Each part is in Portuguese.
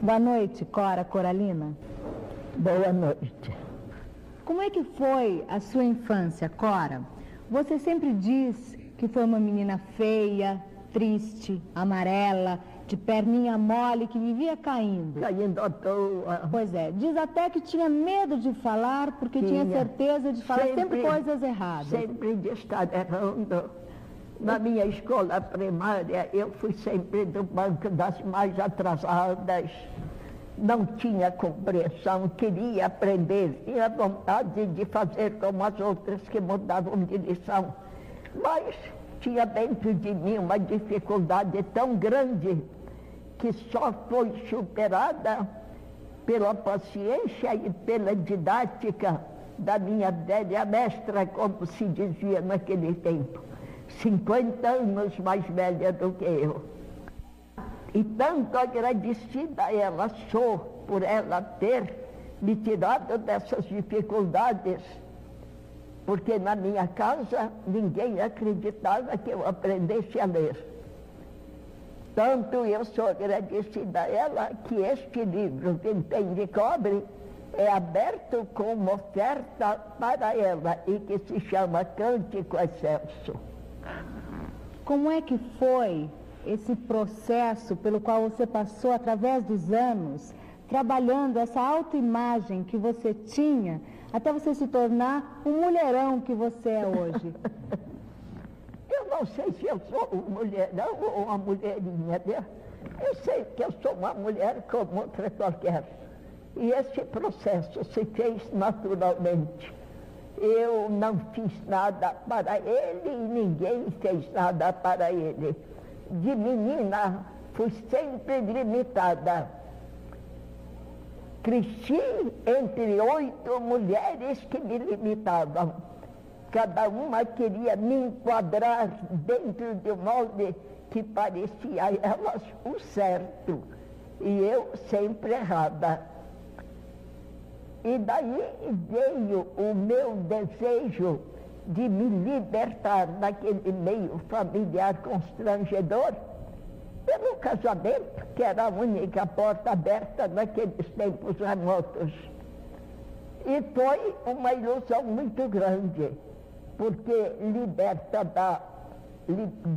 Boa noite, Cora Coralina. Boa noite. Como é que foi a sua infância, Cora? Você sempre diz que foi uma menina feia, triste, amarela, de perninha mole, que vivia caindo. Caindo à toa. Pois é, diz até que tinha medo de falar, porque tinha, tinha certeza de falar sempre, sempre coisas erradas. Sempre de estar errando. Na minha escola primária, eu fui sempre do banco das mais atrasadas. Não tinha compreensão, queria aprender, tinha vontade de fazer como as outras que mudavam de lição. Mas tinha dentro de mim uma dificuldade tão grande que só foi superada pela paciência e pela didática da minha velha mestra, como se dizia naquele tempo. 50 anos mais velha do que eu. E tanto agradecida ela sou por ela ter me tirado dessas dificuldades, porque na minha casa ninguém acreditava que eu aprendesse a ler. Tanto eu sou agradecida a ela que este livro, Vintém de Cobre, é aberto como oferta para ela e que se chama Cântico Excelso. Como é que foi esse processo pelo qual você passou através dos anos, trabalhando essa autoimagem que você tinha, até você se tornar o mulherão que você é hoje? Eu não sei se eu sou uma mulherão ou uma mulherinha. Né? Eu sei que eu sou uma mulher como outra qualquer. E esse processo se fez naturalmente. Eu não fiz nada para ele e ninguém fez nada para ele. De menina, fui sempre limitada. Cresci entre oito mulheres que me limitavam cada uma queria me enquadrar dentro de um molde que parecia a elas o certo, e eu sempre errada. E daí veio o meu desejo de me libertar daquele meio familiar constrangedor pelo casamento, que era a única porta aberta naqueles tempos remotos. E foi uma ilusão muito grande porque liberta da,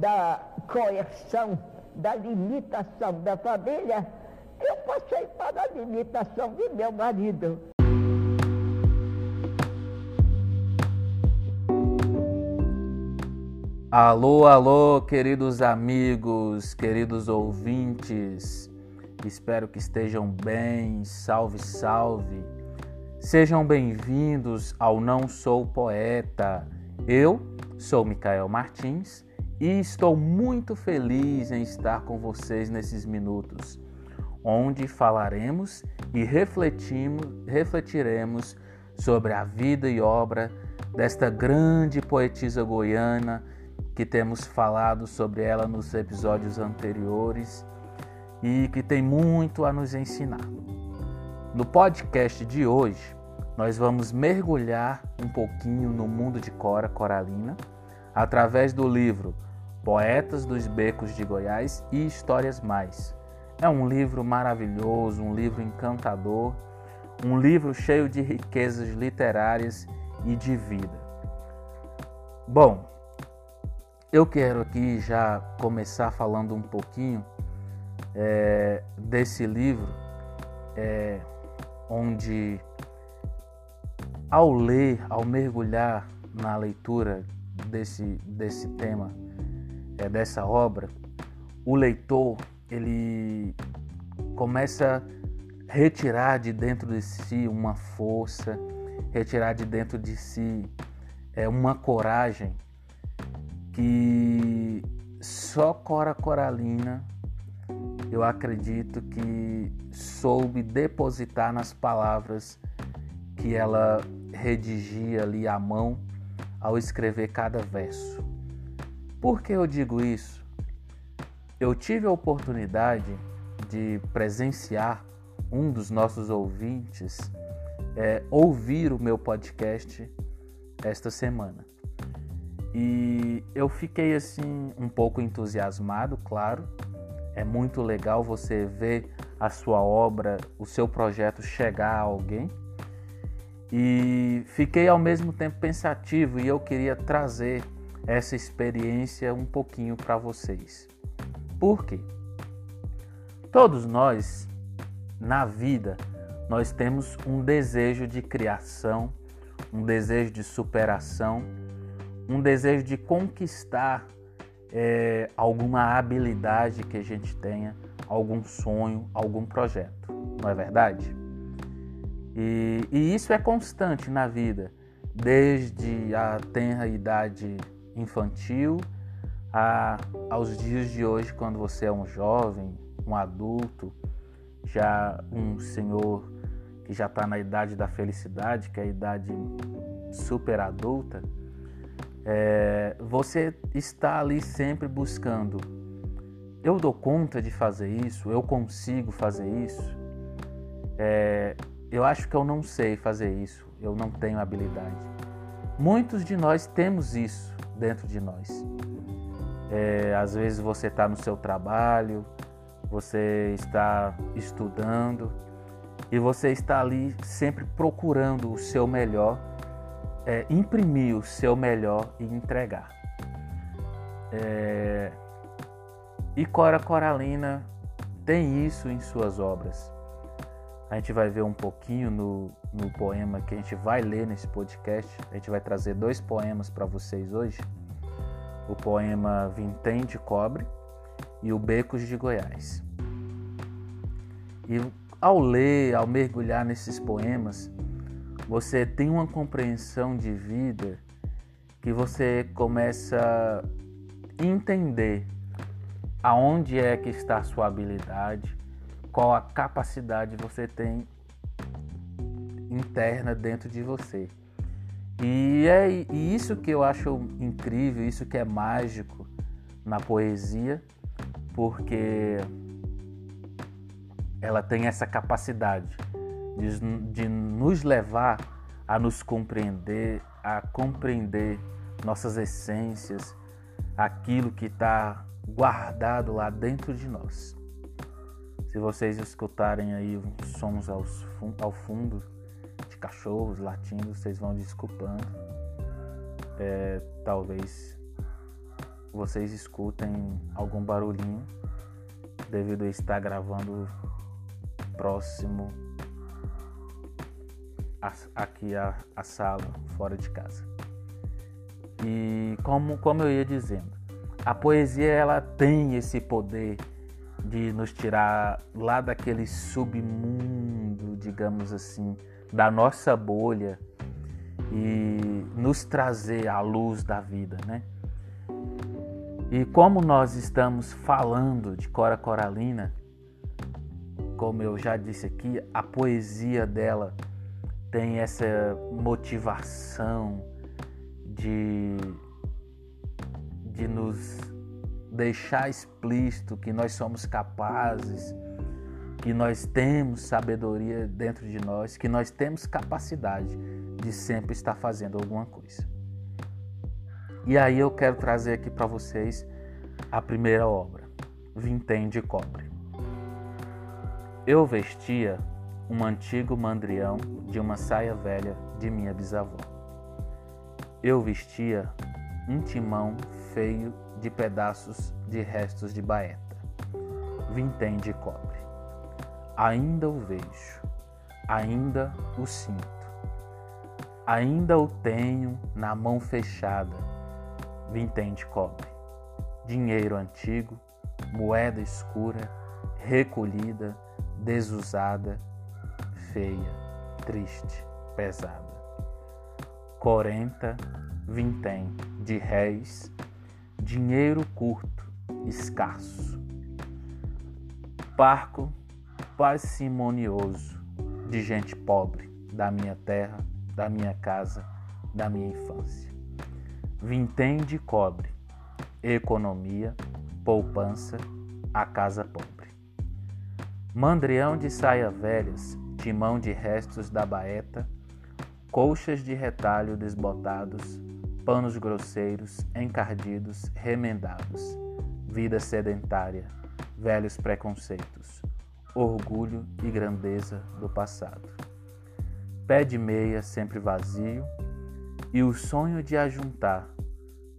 da coerção, da limitação da família, eu passei para a limitação de meu marido. Alô, alô, queridos amigos, queridos ouvintes, espero que estejam bem, salve, salve. Sejam bem-vindos ao Não Sou Poeta. Eu sou Micael Martins e estou muito feliz em estar com vocês nesses minutos, onde falaremos e refletimos, refletiremos sobre a vida e obra desta grande poetisa goiana que temos falado sobre ela nos episódios anteriores e que tem muito a nos ensinar. No podcast de hoje, nós vamos mergulhar um pouquinho no mundo de Cora Coralina através do livro Poetas dos Becos de Goiás e Histórias Mais. É um livro maravilhoso, um livro encantador, um livro cheio de riquezas literárias e de vida. Bom, eu quero aqui já começar falando um pouquinho é, desse livro, é, onde ao ler, ao mergulhar na leitura desse, desse tema, é, dessa obra, o leitor ele começa a retirar de dentro de si uma força, retirar de dentro de si é, uma coragem que só Cora Coralina eu acredito que soube depositar nas palavras que ela redigia ali à mão ao escrever cada verso. Por que eu digo isso? Eu tive a oportunidade de presenciar um dos nossos ouvintes é, ouvir o meu podcast esta semana. E eu fiquei assim um pouco entusiasmado, claro. É muito legal você ver a sua obra, o seu projeto chegar a alguém. E fiquei ao mesmo tempo pensativo e eu queria trazer essa experiência um pouquinho para vocês. Por quê? Todos nós, na vida, nós temos um desejo de criação, um desejo de superação, um desejo de conquistar é, alguma habilidade que a gente tenha, algum sonho, algum projeto, não é verdade? E, e isso é constante na vida, desde a tenra idade infantil a, aos dias de hoje, quando você é um jovem, um adulto, já um senhor que já está na idade da felicidade, que é a idade super adulta, é, você está ali sempre buscando. Eu dou conta de fazer isso? Eu consigo fazer isso? É, eu acho que eu não sei fazer isso. Eu não tenho habilidade. Muitos de nós temos isso dentro de nós. É, às vezes você está no seu trabalho, você está estudando e você está ali sempre procurando o seu melhor é, imprimir o seu melhor e entregar. É, e Cora Coralina tem isso em suas obras. A gente vai ver um pouquinho no, no poema que a gente vai ler nesse podcast. A gente vai trazer dois poemas para vocês hoje. O poema Vintém de Cobre e o Becos de Goiás. E ao ler, ao mergulhar nesses poemas, você tem uma compreensão de vida que você começa a entender aonde é que está a sua habilidade, qual a capacidade você tem interna dentro de você. E é isso que eu acho incrível, isso que é mágico na poesia, porque ela tem essa capacidade de, de nos levar a nos compreender, a compreender nossas essências, aquilo que está guardado lá dentro de nós. Se vocês escutarem aí sons aos, ao fundo de cachorros latindo, vocês vão desculpando. É, talvez vocês escutem algum barulhinho devido a estar gravando próximo aqui a, a sala fora de casa. E como, como eu ia dizendo, a poesia ela tem esse poder de nos tirar lá daquele submundo, digamos assim, da nossa bolha e nos trazer à luz da vida, né? E como nós estamos falando de Cora Coralina, como eu já disse aqui, a poesia dela tem essa motivação de, de nos deixar explícito que nós somos capazes, que nós temos sabedoria dentro de nós, que nós temos capacidade de sempre estar fazendo alguma coisa. E aí eu quero trazer aqui para vocês a primeira obra, Vintém de Cobre. Eu vestia um antigo mandrião de uma saia velha de minha bisavó. Eu vestia um timão feio de pedaços de restos de baeta, vintém de cobre. Ainda o vejo, ainda o sinto, ainda o tenho na mão fechada, vintém de cobre. Dinheiro antigo, moeda escura, recolhida, desusada, feia, triste, pesada. Quarenta, vintém de réis, dinheiro curto, escasso. Parco parcimonioso de gente pobre da minha terra, da minha casa, da minha infância. Vintém de cobre, economia, poupança, a casa pobre. Mandrião de saia velhas, timão de restos da baeta, colchas de retalho desbotados, panos grosseiros, encardidos, remendados, vida sedentária, velhos preconceitos, orgulho e grandeza do passado. Pé de meia sempre vazio e o sonho de ajuntar,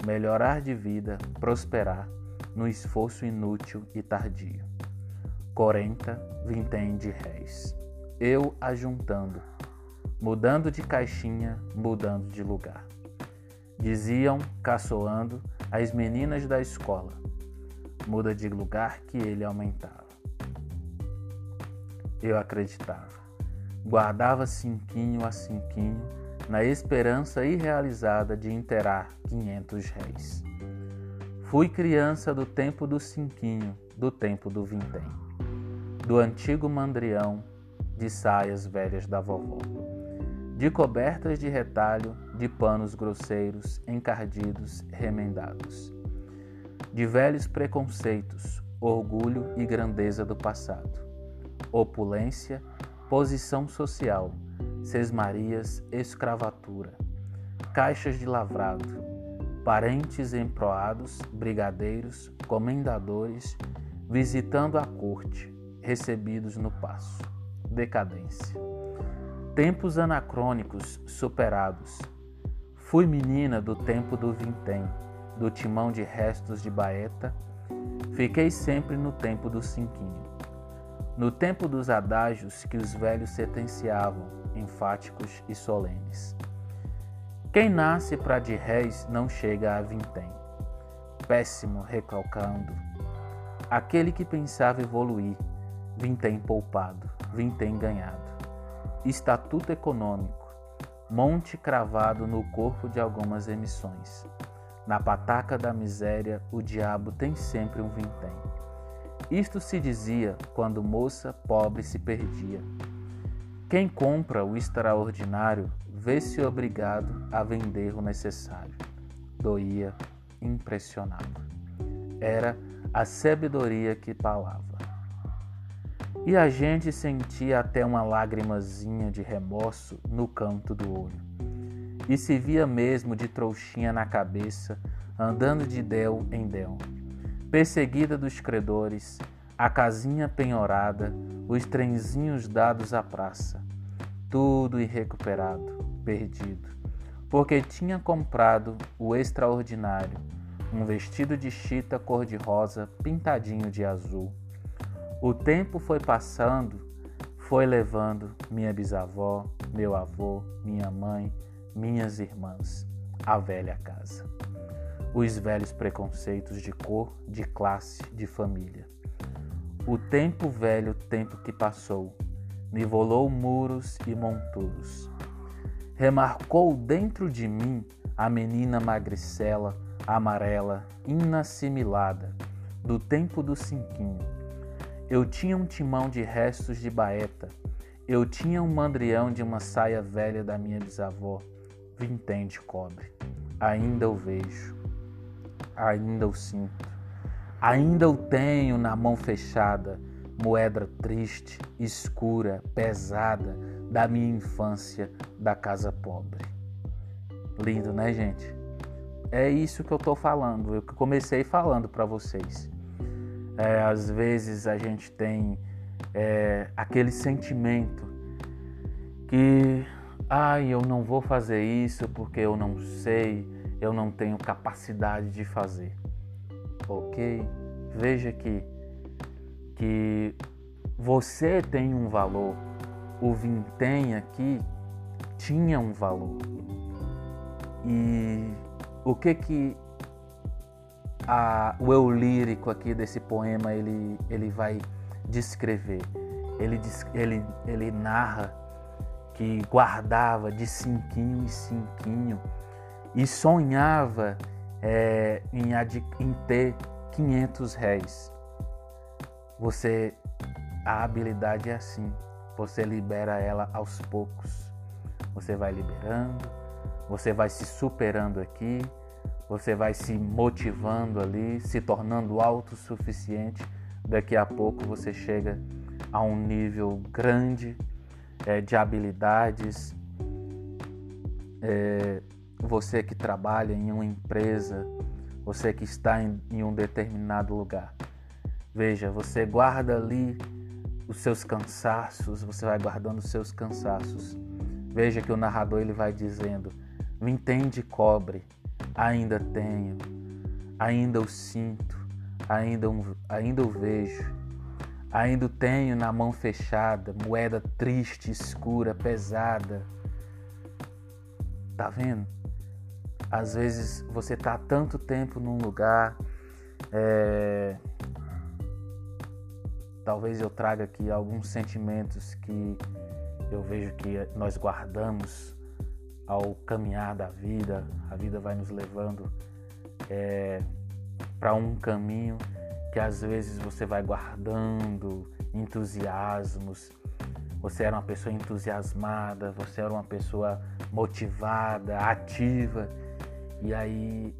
melhorar de vida, prosperar no esforço inútil e tardio. 40 vintém de réis. Eu ajuntando, mudando de caixinha, mudando de lugar. Diziam, caçoando, as meninas da escola. Muda de lugar que ele aumentava. Eu acreditava. Guardava cinquinho a cinquinho na esperança irrealizada de inteirar quinhentos réis. Fui criança do tempo do cinquinho, do tempo do vintém, do antigo mandrião, de saias velhas da vovó, de cobertas de retalho, de panos grosseiros, encardidos, remendados, de velhos preconceitos, orgulho e grandeza do passado opulência, posição social, sesmarias, escravatura, caixas de lavrado, parentes emproados, brigadeiros, comendadores, visitando a corte, recebidos no passo, decadência. Tempos anacrônicos superados. Fui menina do tempo do vintém, do timão de restos de baeta, fiquei sempre no tempo do cinquinho no tempo dos adágios que os velhos sentenciavam, enfáticos e solenes. Quem nasce para de réis não chega a vintém. Péssimo recalcando. Aquele que pensava evoluir, vintém poupado, vintém ganhado. Estatuto econômico, monte cravado no corpo de algumas emissões. Na pataca da miséria, o diabo tem sempre um vintém. Isto se dizia quando moça pobre se perdia. Quem compra o extraordinário vê-se obrigado a vender o necessário. Doía, impressionava. Era a sabedoria que falava. E a gente sentia até uma lágrimazinha de remorso no canto do olho. E se via mesmo de trouxinha na cabeça, andando de del em del perseguida dos credores, a casinha penhorada, os trenzinhos dados à praça, tudo irrecuperado, perdido, porque tinha comprado o extraordinário, um vestido de chita cor-de-rosa pintadinho de azul. O tempo foi passando, foi levando minha bisavó, meu avô, minha mãe, minhas irmãs, a velha casa os velhos preconceitos de cor, de classe, de família. O tempo velho tempo que passou, nivolou muros e monturos. Remarcou dentro de mim a menina magricela, amarela, inassimilada, do tempo do cinquinho. Eu tinha um timão de restos de baeta, eu tinha um mandrião de uma saia velha da minha bisavó, vintém de cobre. Ainda o vejo ainda o sinto. Ainda o tenho na mão fechada, moeda triste, escura, pesada da minha infância da casa pobre. Lindo, né, gente? É isso que eu tô falando, eu comecei falando para vocês. É, às vezes a gente tem é, aquele sentimento que, ai, eu não vou fazer isso porque eu não sei, eu não tenho capacidade de fazer. Ok? Veja que, que você tem um valor, o vintém aqui tinha um valor. E o que que a, o eu lírico aqui desse poema ele, ele vai descrever? Ele, ele, ele narra que guardava de cinquinho em cinquinho e sonhava é, em, em ter 500 réis. Você, a habilidade é assim, você libera ela aos poucos. Você vai liberando, você vai se superando aqui, você vai se motivando ali, se tornando autossuficiente. Daqui a pouco você chega a um nível grande é, de habilidades. É, você que trabalha em uma empresa, você que está em, em um determinado lugar. Veja, você guarda ali os seus cansaços, você vai guardando os seus cansaços. Veja que o narrador ele vai dizendo: Vintém de cobre, ainda tenho, ainda o sinto, ainda, ainda o vejo, ainda tenho na mão fechada, moeda triste, escura, pesada. Tá vendo? Às vezes você tá tanto tempo num lugar, é... talvez eu traga aqui alguns sentimentos que eu vejo que nós guardamos ao caminhar da vida, a vida vai nos levando é, para um caminho que às vezes você vai guardando entusiasmos. Você era uma pessoa entusiasmada, você era uma pessoa motivada, ativa, e aí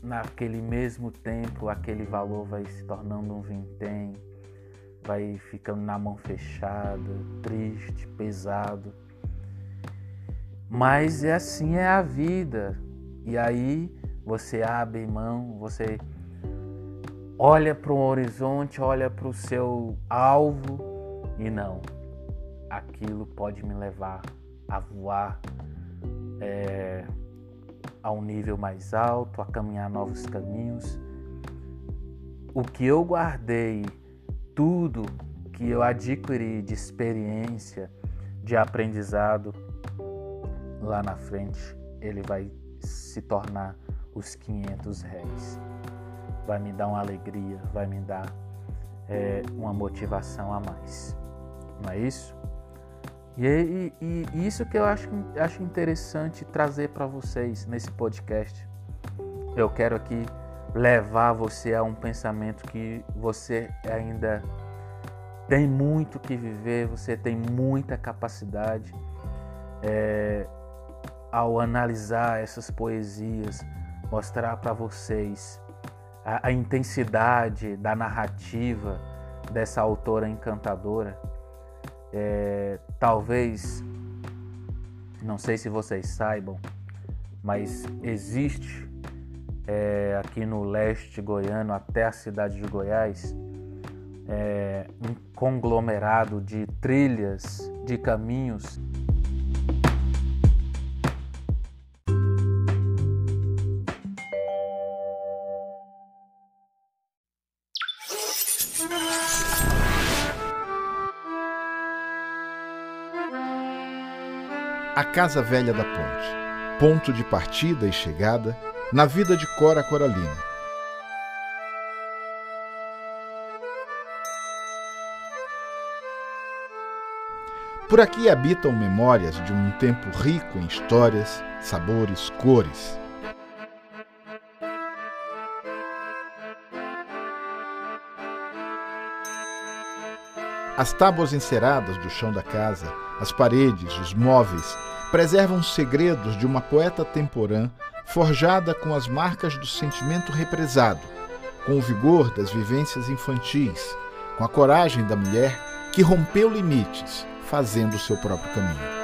naquele mesmo tempo aquele valor vai se tornando um vintém vai ficando na mão fechada, triste, pesado. Mas é assim é a vida. E aí você abre mão, você olha para o horizonte, olha para o seu alvo e não, aquilo pode me levar a voar é, a um nível mais alto, a caminhar novos caminhos. O que eu guardei tudo que eu adquiri de experiência, de aprendizado, lá na frente ele vai se tornar os 500 réis. Vai me dar uma alegria, vai me dar é, uma motivação a mais. Não é isso? E, e, e isso que eu acho, acho interessante trazer para vocês nesse podcast. Eu quero aqui levar você a um pensamento que você ainda tem muito que viver, você tem muita capacidade. É, ao analisar essas poesias, mostrar para vocês a, a, intensidade da narrativa dessa autora encantadora. É, talvez, não sei se vocês saibam, mas existe é, aqui no leste goiano até a cidade de Goiás, é, um conglomerado de trilhas, de caminhos. Casa Velha da Ponte, ponto de partida e chegada na vida de Cora Coralina. Por aqui habitam memórias de um tempo rico em histórias, sabores, cores. As tábuas enceradas do chão da casa, as paredes, os móveis, preservam segredos de uma poeta temporã forjada com as marcas do sentimento represado, com o vigor das vivências infantis, com a coragem da mulher que rompeu limites, fazendo o seu próprio caminho.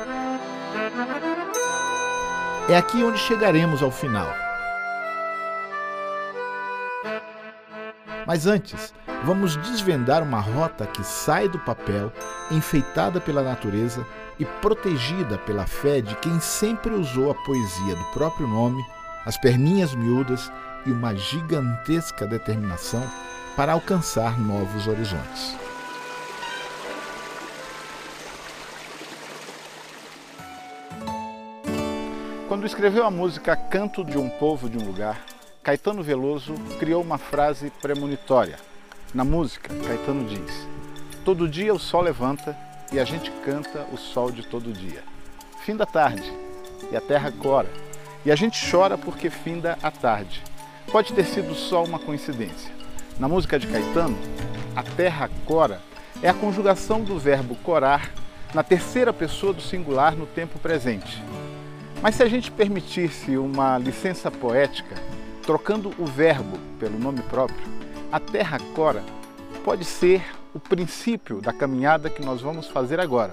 É aqui onde chegaremos ao final. Mas antes, vamos desvendar uma rota que sai do papel, enfeitada pela natureza e protegida pela fé de quem sempre usou a poesia do próprio nome, as perninhas miúdas e uma gigantesca determinação para alcançar novos horizontes. Quando escreveu a música Canto de um Povo de um Lugar, Caetano Veloso criou uma frase premonitória. Na música, Caetano diz: Todo dia o sol levanta e a gente canta o sol de todo dia. Fim da tarde e a terra cora, e a gente chora porque finda a tarde. Pode ter sido só uma coincidência. Na música de Caetano, a terra cora é a conjugação do verbo corar na terceira pessoa do singular no tempo presente. Mas se a gente permitisse uma licença poética, trocando o verbo pelo nome próprio, a terra cora pode ser o princípio da caminhada que nós vamos fazer agora,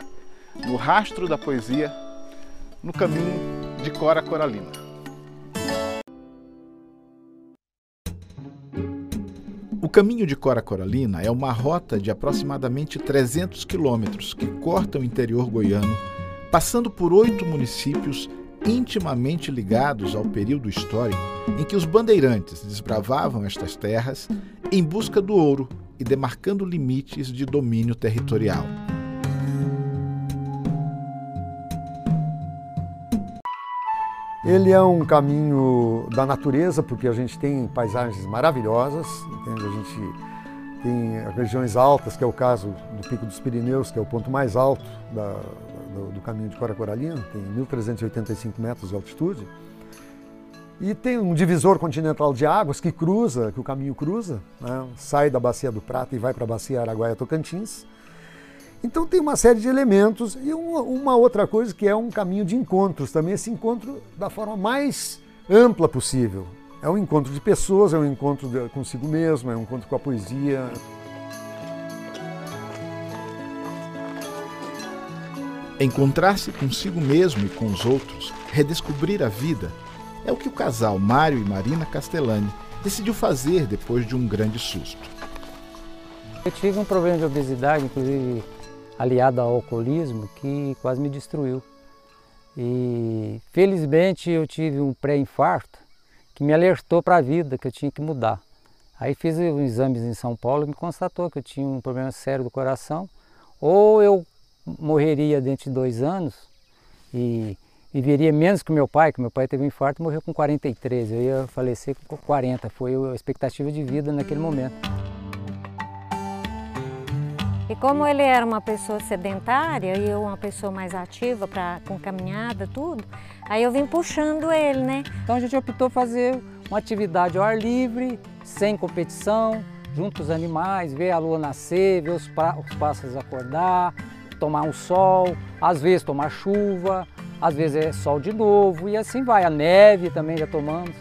no rastro da poesia, no caminho de Cora Coralina. O caminho de Cora Coralina é uma rota de aproximadamente 300 quilômetros que corta o interior goiano, passando por oito municípios intimamente ligados ao período histórico em que os bandeirantes desbravavam estas terras em busca do ouro e demarcando limites de domínio territorial. Ele é um caminho da natureza, porque a gente tem paisagens maravilhosas, entende? a gente tem regiões altas, que é o caso do Pico dos Pirineus, que é o ponto mais alto da, do, do, caminho de Cora Coralina, tem 1.385 metros de altitude. E tem um divisor continental de águas que cruza, que o caminho cruza, né? sai da Bacia do Prata e vai para a Bacia Araguaia-Tocantins. Então tem uma série de elementos e uma, outra coisa que é um caminho de encontros também, esse encontro da forma mais ampla possível. É um encontro de pessoas, é um encontro consigo mesmo, é um encontro com a poesia. Encontrar-se consigo mesmo e com os outros, redescobrir a vida, é o que o casal Mário e Marina Castellani decidiu fazer depois de um grande susto. Eu tive um problema de obesidade, inclusive aliado ao alcoolismo, que quase me destruiu. E felizmente eu tive um pré-infarto que me alertou para a vida, que eu tinha que mudar. Aí fiz um exames em São Paulo e me constatou que eu tinha um problema sério do coração. Ou eu morreria dentro de dois anos e viveria menos que meu pai, que meu pai teve um infarto e morreu com 43. Eu ia falecer com 40, foi a expectativa de vida naquele momento. E como ele era uma pessoa sedentária e eu uma pessoa mais ativa para com caminhada, tudo, aí eu vim puxando ele, né? Então a gente optou fazer uma atividade ao ar livre, sem competição, junto os animais, ver a lua nascer, ver os, os pássaros acordar, tomar um sol, às vezes tomar chuva, às vezes é sol de novo e assim vai. A neve também já tomamos.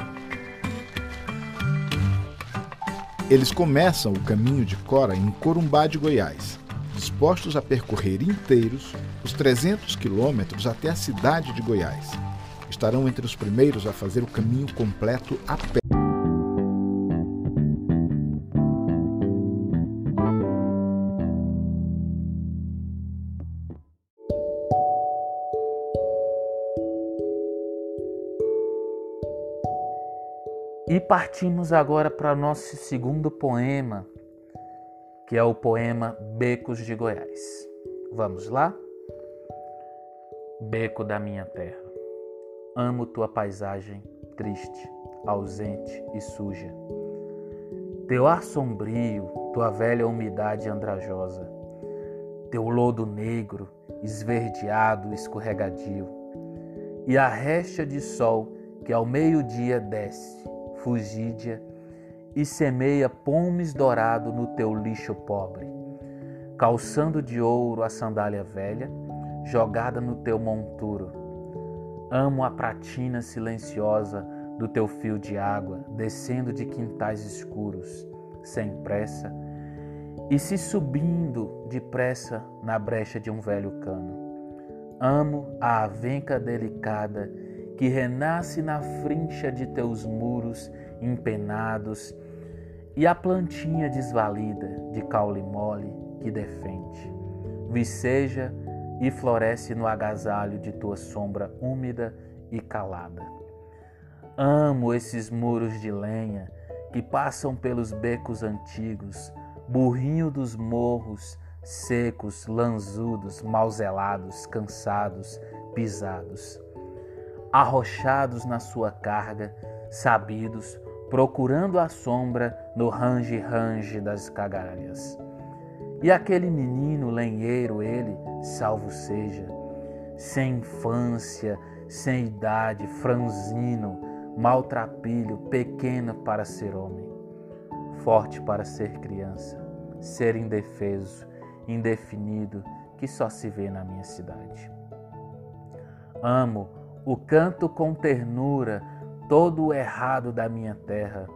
Eles começam o caminho de Cora em Corumbá de Goiás, dispostos a percorrer inteiros os 300 quilômetros até a cidade de Goiás. Estarão entre os primeiros a fazer o caminho completo a pé. Partimos agora para nosso segundo poema, que é o poema Becos de Goiás. Vamos lá? Beco da minha terra, amo tua paisagem triste, ausente e suja. Teu ar sombrio, tua velha umidade andrajosa, teu lodo negro, esverdeado, escorregadio, e a recha de sol que ao meio-dia desce fugídia e semeia pomes dourado no teu lixo pobre, calçando de ouro a sandália velha, jogada no teu monturo. Amo a pratina silenciosa do teu fio de água, descendo de quintais escuros, sem pressa, e se subindo depressa na brecha de um velho cano. Amo a avenca delicada que renasce na frincha de teus muros empenados e a plantinha desvalida de caule mole que defende. Viceja e floresce no agasalho de tua sombra úmida e calada. Amo esses muros de lenha que passam pelos becos antigos, burrinho dos morros, secos, lanzudos, mal zelados, cansados, pisados arrochados na sua carga, sabidos, procurando a sombra no range-range das cagalhas. E aquele menino lenheiro, ele, salvo seja, sem infância, sem idade, franzino, maltrapilho, pequeno para ser homem, forte para ser criança, ser indefeso, indefinido, que só se vê na minha cidade. Amo o canto com ternura, todo o errado da minha terra,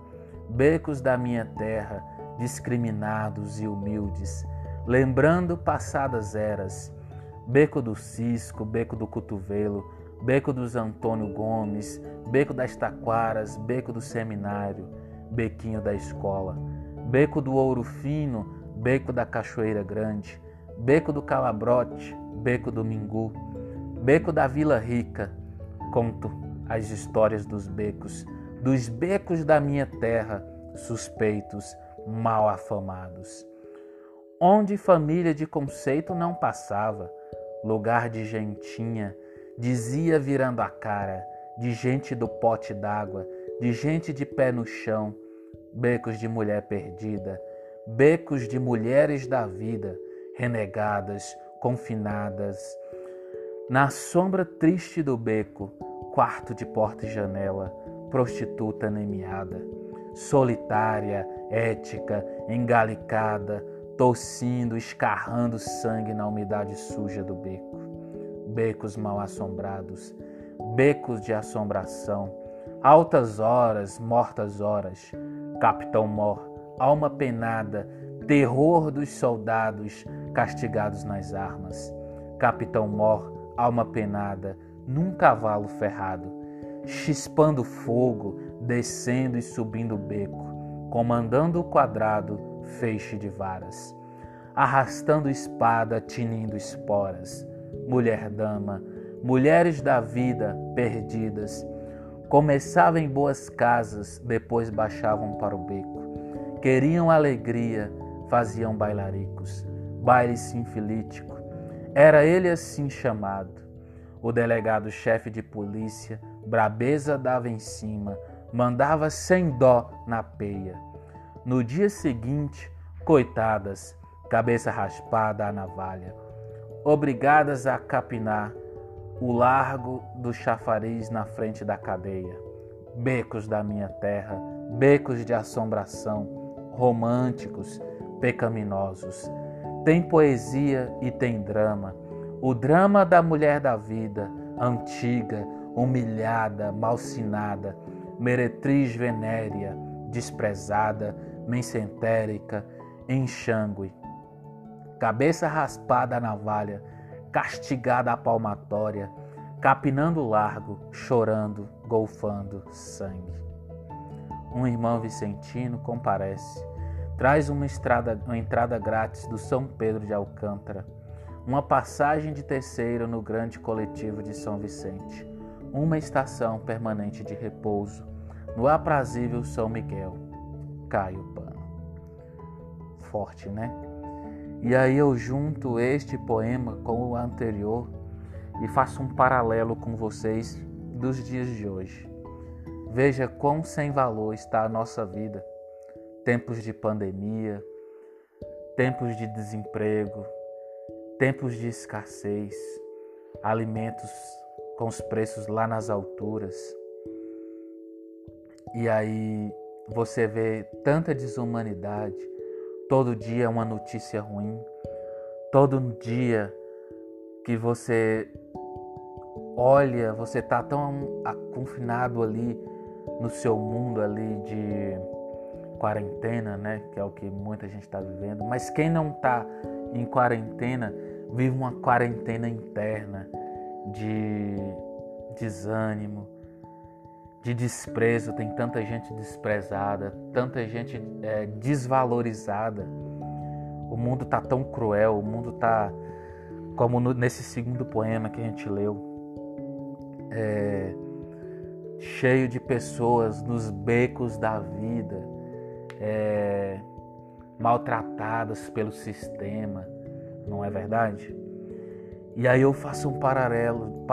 becos da minha terra, discriminados e humildes, lembrando passadas eras, beco do Cisco, beco do Cotovelo, beco dos Antônio Gomes, beco das Taquaras, beco do Seminário, bequinho da escola, Beco do Ouro Fino, Beco da Cachoeira Grande, Beco do Calabrote, Beco do Mingu, Beco da Vila Rica. Conto as histórias dos becos, dos becos da minha terra, suspeitos, mal afamados. Onde família de conceito não passava, lugar de gentinha, dizia virando a cara, de gente do pote d'água, de gente de pé no chão, becos de mulher perdida, becos de mulheres da vida, renegadas, confinadas. Na sombra triste do beco, quarto de porta e janela, prostituta anemeada, solitária, ética, engalicada, tossindo, escarrando sangue na umidade suja do beco. Becos mal assombrados, becos de assombração, altas horas, mortas horas, Capitão Mor, alma penada, terror dos soldados castigados nas armas. Capitão Mor, alma penada, num cavalo ferrado, chispando fogo, descendo e subindo o beco, comandando o quadrado, feixe de varas, arrastando espada, tinindo esporas. Mulher-dama, mulheres da vida perdidas, começavam em boas casas, depois baixavam para o beco. Queriam alegria, faziam bailaricos, baile sinfilítico. Era ele assim chamado. O delegado-chefe de polícia, brabeza dava em cima, mandava sem dó na peia. No dia seguinte, coitadas, cabeça raspada à navalha, obrigadas a capinar o largo do chafariz na frente da cadeia. Becos da minha terra, becos de assombração, românticos, pecaminosos. Tem poesia e tem drama. O drama da mulher da vida, antiga, humilhada, malsinada, meretriz venérea, desprezada, mencentérica, enxangue. Cabeça raspada à navalha, castigada à palmatória, capinando largo, chorando, golfando sangue. Um irmão vicentino comparece, traz uma, estrada, uma entrada grátis do São Pedro de Alcântara, uma passagem de terceira no grande coletivo de São Vicente, uma estação permanente de repouso no aprazível São Miguel. Cai o pano. Forte, né? E aí eu junto este poema com o anterior e faço um paralelo com vocês dos dias de hoje. Veja quão sem valor está a nossa vida. Tempos de pandemia, tempos de desemprego, tempos de escassez, alimentos com os preços lá nas alturas. E aí você vê tanta desumanidade, Todo dia é uma notícia ruim. Todo dia que você olha, você está tão confinado ali no seu mundo ali de quarentena, né? Que é o que muita gente está vivendo. Mas quem não está em quarentena vive uma quarentena interna de desânimo, de desprezo, tem tanta gente desprezada, tanta gente é, desvalorizada. O mundo tá tão cruel, o mundo tá como no, nesse segundo poema que a gente leu, é, cheio de pessoas nos becos da vida, é, maltratadas pelo sistema, não é verdade? E aí eu faço um paralelo,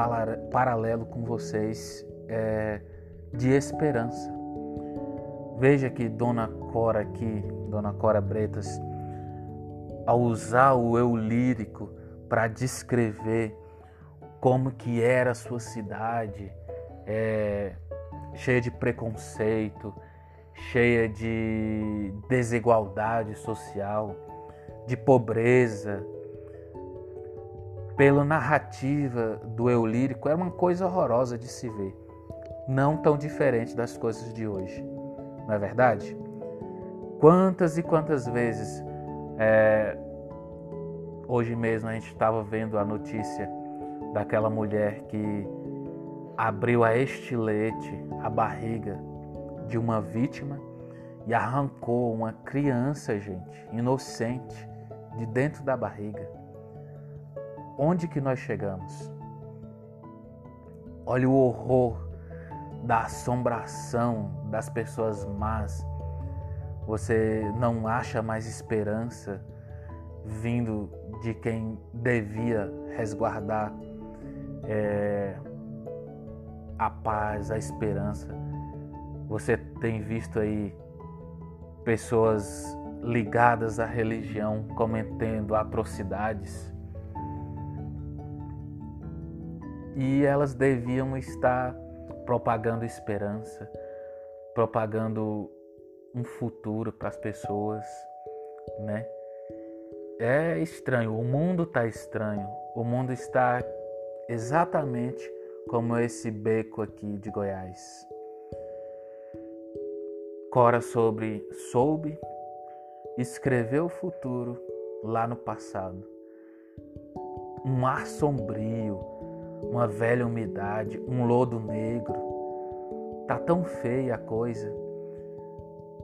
paralelo com vocês. É, de esperança. Veja que Dona Cora aqui, Dona Cora Bretas, ao usar o eu lírico para descrever como que era a sua cidade, é, cheia de preconceito, cheia de desigualdade social, de pobreza, pela narrativa do eu lírico, era uma coisa horrorosa de se ver não tão diferente das coisas de hoje, não é verdade? Quantas e quantas vezes, é, hoje mesmo a gente estava vendo a notícia daquela mulher que abriu a estilete, a barriga de uma vítima e arrancou uma criança, gente, inocente, de dentro da barriga. Onde que nós chegamos? Olha o horror da assombração das pessoas más. Você não acha mais esperança vindo de quem devia resguardar é, a paz, a esperança. Você tem visto aí pessoas ligadas à religião cometendo atrocidades. E elas deviam estar propagando esperança, propagando um futuro para as pessoas, né? É estranho, o mundo está estranho, o mundo está exatamente como esse beco aqui de Goiás. Cora sobre soube escreveu o futuro lá no passado. Um ar sombrio, uma velha umidade, um lodo negro. Tá tão feia a coisa.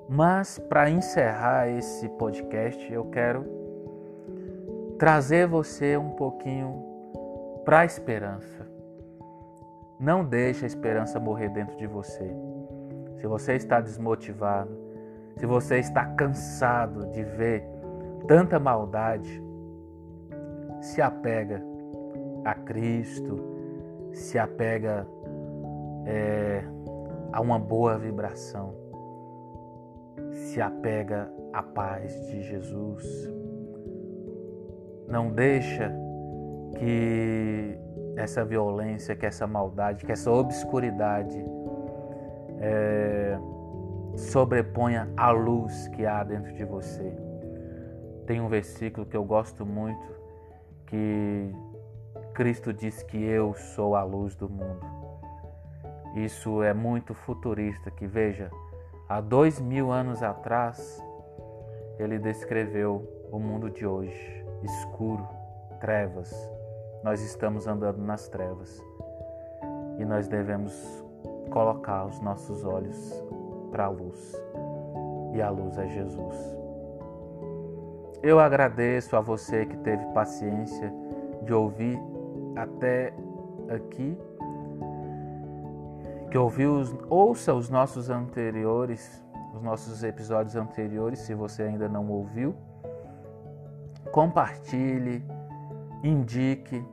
Mas para encerrar esse podcast, eu quero trazer você um pouquinho para a esperança. Não deixe a esperança morrer dentro de você. Se você está desmotivado, se você está cansado de ver tanta maldade, se apega a Cristo, se apega é, a uma boa vibração, se apega à paz de Jesus. Não deixa que essa violência, que essa maldade, que essa obscuridade é, sobreponha a luz que há dentro de você. Tem um versículo que eu gosto muito que Cristo diz que eu sou a luz do mundo. Isso é muito futurista, que veja, há dois mil anos atrás, ele descreveu o mundo de hoje, escuro, trevas. Nós estamos andando nas trevas e nós devemos colocar os nossos olhos para a luz. E a luz é Jesus. Eu agradeço a você que teve paciência de ouvir até aqui, que ouviu, ouça os nossos anteriores, os nossos episódios anteriores, se você ainda não ouviu. Compartilhe, indique,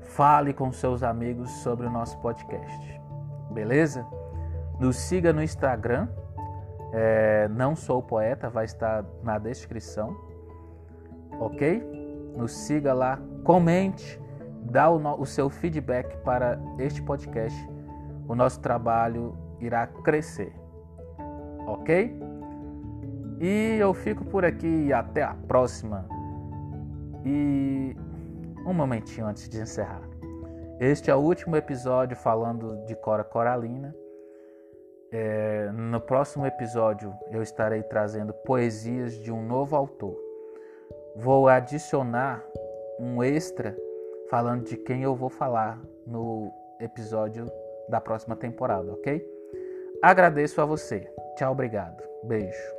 fale com seus amigos sobre o nosso podcast. Beleza? Nos siga no Instagram, é, não sou poeta, vai estar na descrição, ok? Nos siga lá, comente, dá o, o seu feedback para este podcast. O nosso trabalho irá crescer, ok? E eu fico por aqui e até a próxima. E um momentinho antes de encerrar. Este é o último episódio falando de Cora Coralina. É, no próximo episódio eu estarei trazendo poesias de um novo autor. Vou adicionar um extra falando de quem eu vou falar no episódio da próxima temporada, ok? Agradeço a você. Tchau, obrigado. Beijo.